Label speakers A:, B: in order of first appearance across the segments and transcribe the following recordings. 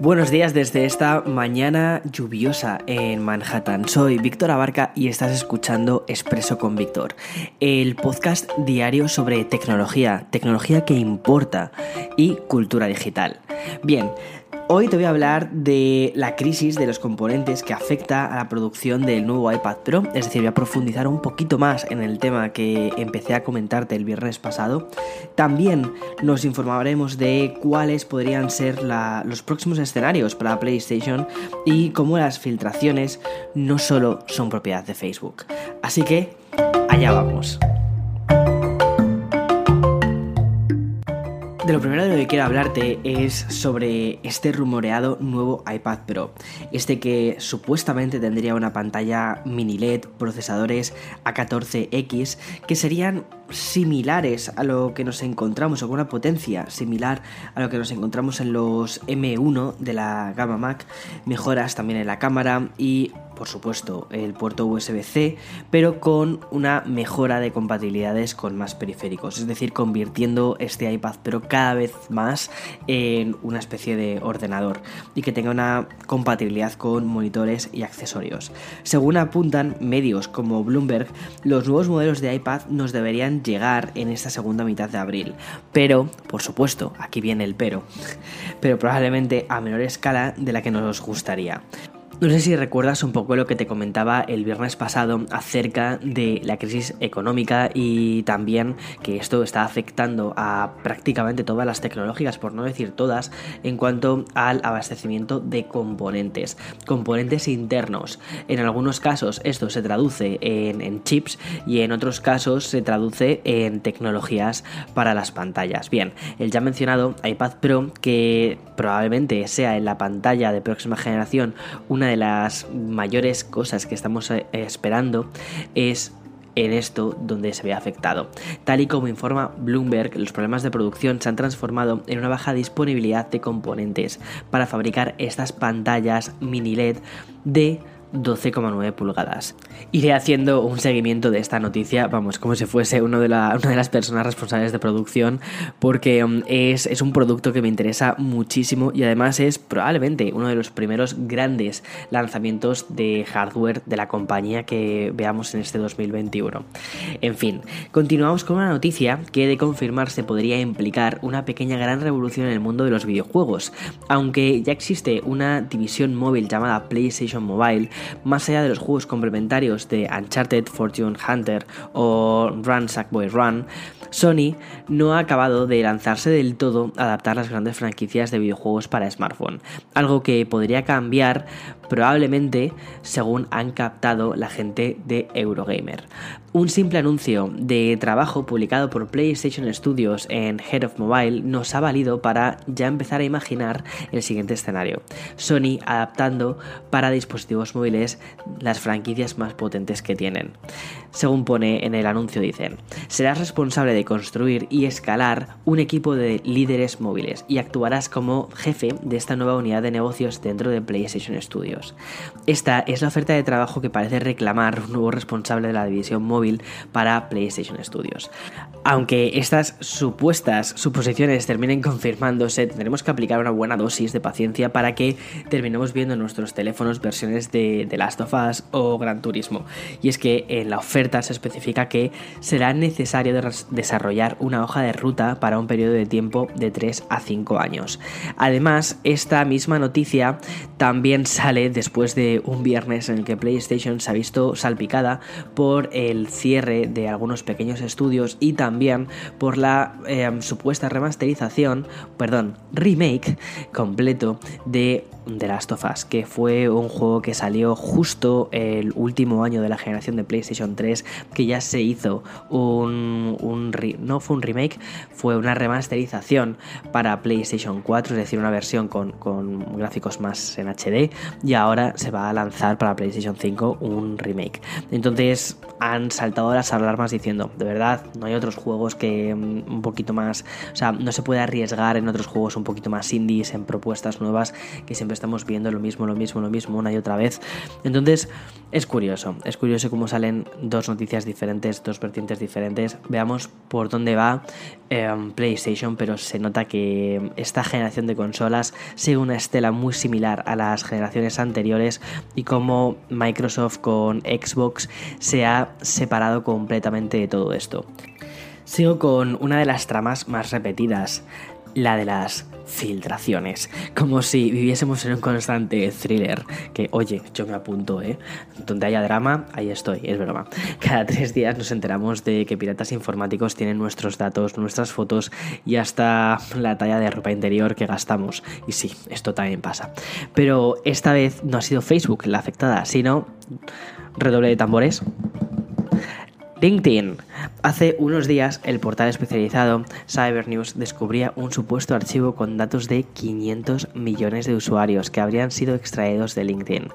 A: Buenos días desde esta mañana lluviosa en Manhattan. Soy Víctor Abarca y estás escuchando Expreso con Víctor, el podcast diario sobre tecnología, tecnología que importa y cultura digital. Bien, Hoy te voy a hablar de la crisis de los componentes que afecta a la producción del nuevo iPad Pro, es decir, voy a profundizar un poquito más en el tema que empecé a comentarte el viernes pasado. También nos informaremos de cuáles podrían ser los próximos escenarios para PlayStation y cómo las filtraciones no solo son propiedad de Facebook. Así que, allá vamos. De lo primero de lo que quiero hablarte es sobre este rumoreado nuevo iPad Pro. Este que supuestamente tendría una pantalla mini LED, procesadores A14X, que serían similares a lo que nos encontramos, o con una potencia similar a lo que nos encontramos en los M1 de la gama Mac, mejoras también en la cámara y por supuesto el puerto USB-C, pero con una mejora de compatibilidades con más periféricos, es decir, convirtiendo este iPad Pro cada vez más en una especie de ordenador y que tenga una compatibilidad con monitores y accesorios. Según apuntan medios como Bloomberg, los nuevos modelos de iPad nos deberían llegar en esta segunda mitad de abril. Pero, por supuesto, aquí viene el pero, pero probablemente a menor escala de la que nos gustaría. No sé si recuerdas un poco lo que te comentaba el viernes pasado acerca de la crisis económica y también que esto está afectando a prácticamente todas las tecnológicas, por no decir todas, en cuanto al abastecimiento de componentes, componentes internos. En algunos casos esto se traduce en, chips y en otros casos se traduce en tecnologías para las pantallas. Bien, el ya mencionado iPad Pro, que probablemente sea en la pantalla de próxima generación una de las mayores cosas que estamos eh, esperando es en esto donde se ve afectado. Tal y como informa Bloomberg, los problemas de producción se han transformado en una baja disponibilidad de componentes para fabricar estas pantallas mini LED de 12,9 pulgadas. Iré haciendo un seguimiento de esta noticia, vamos, como si fuese uno de una de las personas responsables de producción, porque um, es, es, un producto que me interesa muchísimo y además es probablemente uno de los primeros grandes lanzamientos de hardware de la compañía que veamos en este 2021. En fin, continuamos con una noticia que de confirmarse podría implicar una pequeña gran revolución en el mundo de los videojuegos. Aunque ya existe una división móvil llamada PlayStation Mobile, más allá de los juegos complementarios de Uncharted, Fortune Hunter o Run Sackboy Run, Sony no ha acabado de lanzarse del todo a adaptar las grandes franquicias de videojuegos para smartphone, algo que podría cambiar probablemente según han captado la gente de Eurogamer. Un simple anuncio de trabajo publicado por PlayStation Studios en Head of Mobile nos ha valido para ya empezar a imaginar el siguiente escenario. Sony adaptando para dispositivos móviles las franquicias más potentes que tienen. Según pone en el anuncio dicen, serás responsable de construir y escalar un equipo de líderes móviles y actuarás como jefe de esta nueva unidad de negocios dentro de PlayStation Studios. Esta es la oferta de trabajo que parece reclamar un nuevo responsable de la división móvil para PlayStation Studios. Aunque estas supuestas suposiciones terminen confirmándose, tendremos que aplicar una buena dosis de paciencia para que terminemos viendo en nuestros teléfonos versiones de The Last of Us o Gran Turismo. Y es que en la oferta se especifica que será necesario desarrollar una hoja de ruta para un periodo de tiempo de 3 a 5 años. Además, esta misma noticia también sale después de un viernes en el que PlayStation se ha visto salpicada por el cierre de algunos pequeños estudios y también también por la em, supuesta remasterización, perdón, remake completo de The Last of Us, que fue un juego que salió justo el último año de la generación de PlayStation 3, que ya se hizo un, no fue un remake, fue una remasterización para PlayStation 4, es decir, una versión con, con gráficos más en HD, y ahora se va a lanzar para PlayStation 5 un remake. Entonces han saltado las alarmas diciendo, de verdad, no hay otros juegos que mm, un poquito más, o sea, no se puede arriesgar en otros juegos un poquito más indies, en propuestas nuevas que siempre estamos viendo lo mismo, lo mismo, lo mismo una y otra vez. Entonces, es curioso, es curioso cómo salen dos noticias diferentes, dos vertientes diferentes. Veamos por dónde va em, PlayStation, pero se nota que esta generación de consolas sigue una estela muy similar a las generaciones anteriores y cómo Microsoft con Xbox se ha separado completamente de todo esto. Sigo con una de las tramas más repetidas, la de las filtraciones, como si viviésemos en un constante thriller, que oye, yo me apunto, ¿eh? Donde haya drama, ahí estoy, es broma. Cada tres días nos enteramos de que piratas informáticos tienen nuestros datos, nuestras fotos y hasta la talla de ropa interior que gastamos. Y sí, esto también pasa. Pero esta vez no ha sido Facebook la afectada, sino redoble de tambores. LinkedIn. Hace unos días el portal especializado Cybernews descubría un supuesto archivo con datos de 500 millones de usuarios que habrían sido extraídos de LinkedIn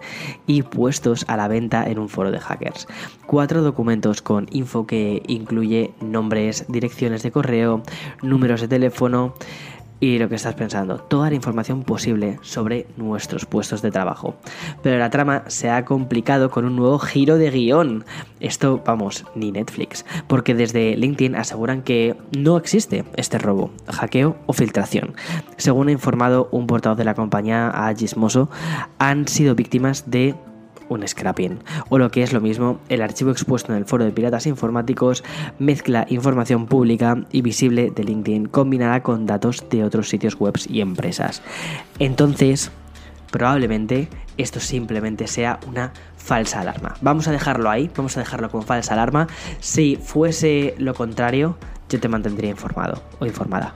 A: y puestos a la venta en un foro de hackers. Cuatro documentos con info que incluye nombres, direcciones de correo, números de teléfono, y lo que estás pensando, toda la información posible sobre nuestros puestos de trabajo. Pero la trama se ha complicado con un nuevo giro de guion. Esto, vamos, ni Netflix, porque desde LinkedIn aseguran que no existe este robo, hackeo o filtración. Según ha informado un portavoz de la compañía a Gizmoso, han sido víctimas de un scrapping, o lo que es lo mismo, el archivo expuesto en el foro de piratas informáticos mezcla información pública y visible de LinkedIn combinada con datos de otros sitios web y empresas. Entonces, probablemente esto simplemente sea una falsa alarma. Vamos a dejarlo ahí, vamos a dejarlo como falsa alarma. Si fuese lo contrario, yo te mantendría informado o informada.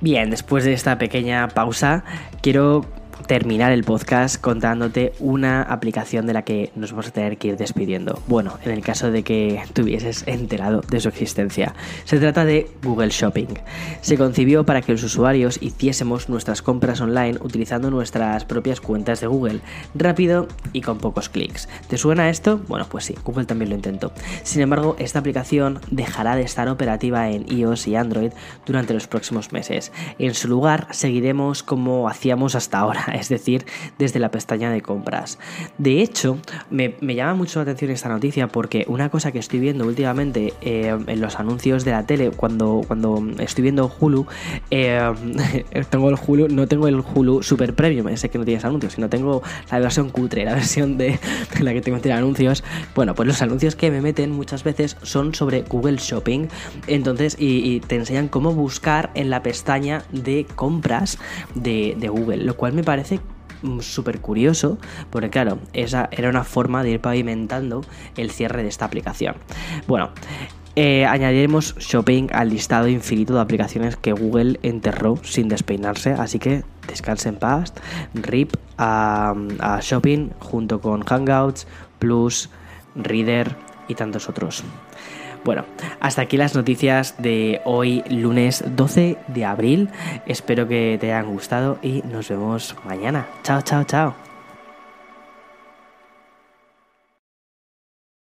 A: Bien, después de esta pequeña pausa, quiero terminar el podcast contándote una aplicación de la que nos vamos a tener que ir despidiendo. Bueno, en el caso de que tuvieses enterado de su existencia. Se trata de Google Shopping. Se concibió para que los usuarios hiciésemos nuestras compras online utilizando nuestras propias cuentas de Google, rápido y con pocos clics. ¿Te suena esto? Bueno, pues sí, Google también lo intentó. Sin embargo, esta aplicación dejará de estar operativa en iOS y Android durante los próximos meses. En su lugar, seguiremos como hacíamos hasta ahora es decir, desde la pestaña de compras. De hecho, me, llama mucho la atención esta noticia porque una cosa que estoy viendo últimamente eh, en los anuncios de la tele, cuando, cuando estoy viendo Hulu, eh, tengo el Hulu, no tengo el Hulu Super Premium, ese que no tienes anuncios, sino tengo la versión cutre, la versión de, la que tengo tiene anuncios. Bueno, pues los anuncios que me meten muchas veces son sobre Google Shopping, entonces, y, te enseñan cómo buscar en la pestaña de compras de, de Google, lo cual me parece parece mm, súper curioso, porque claro, esa era una forma de ir pavimentando el cierre de esta aplicación. Bueno, eh, añadiremos Shopping al listado infinito de aplicaciones que Google enterró sin despeinarse, así que descanse en paz, RIP a, a Shopping junto con Hangouts, Plus, Reader y tantos otros. Bueno, hasta aquí las noticias de hoy lunes 12 de abril. Espero que te hayan gustado y nos vemos mañana. Chao, chao, chao.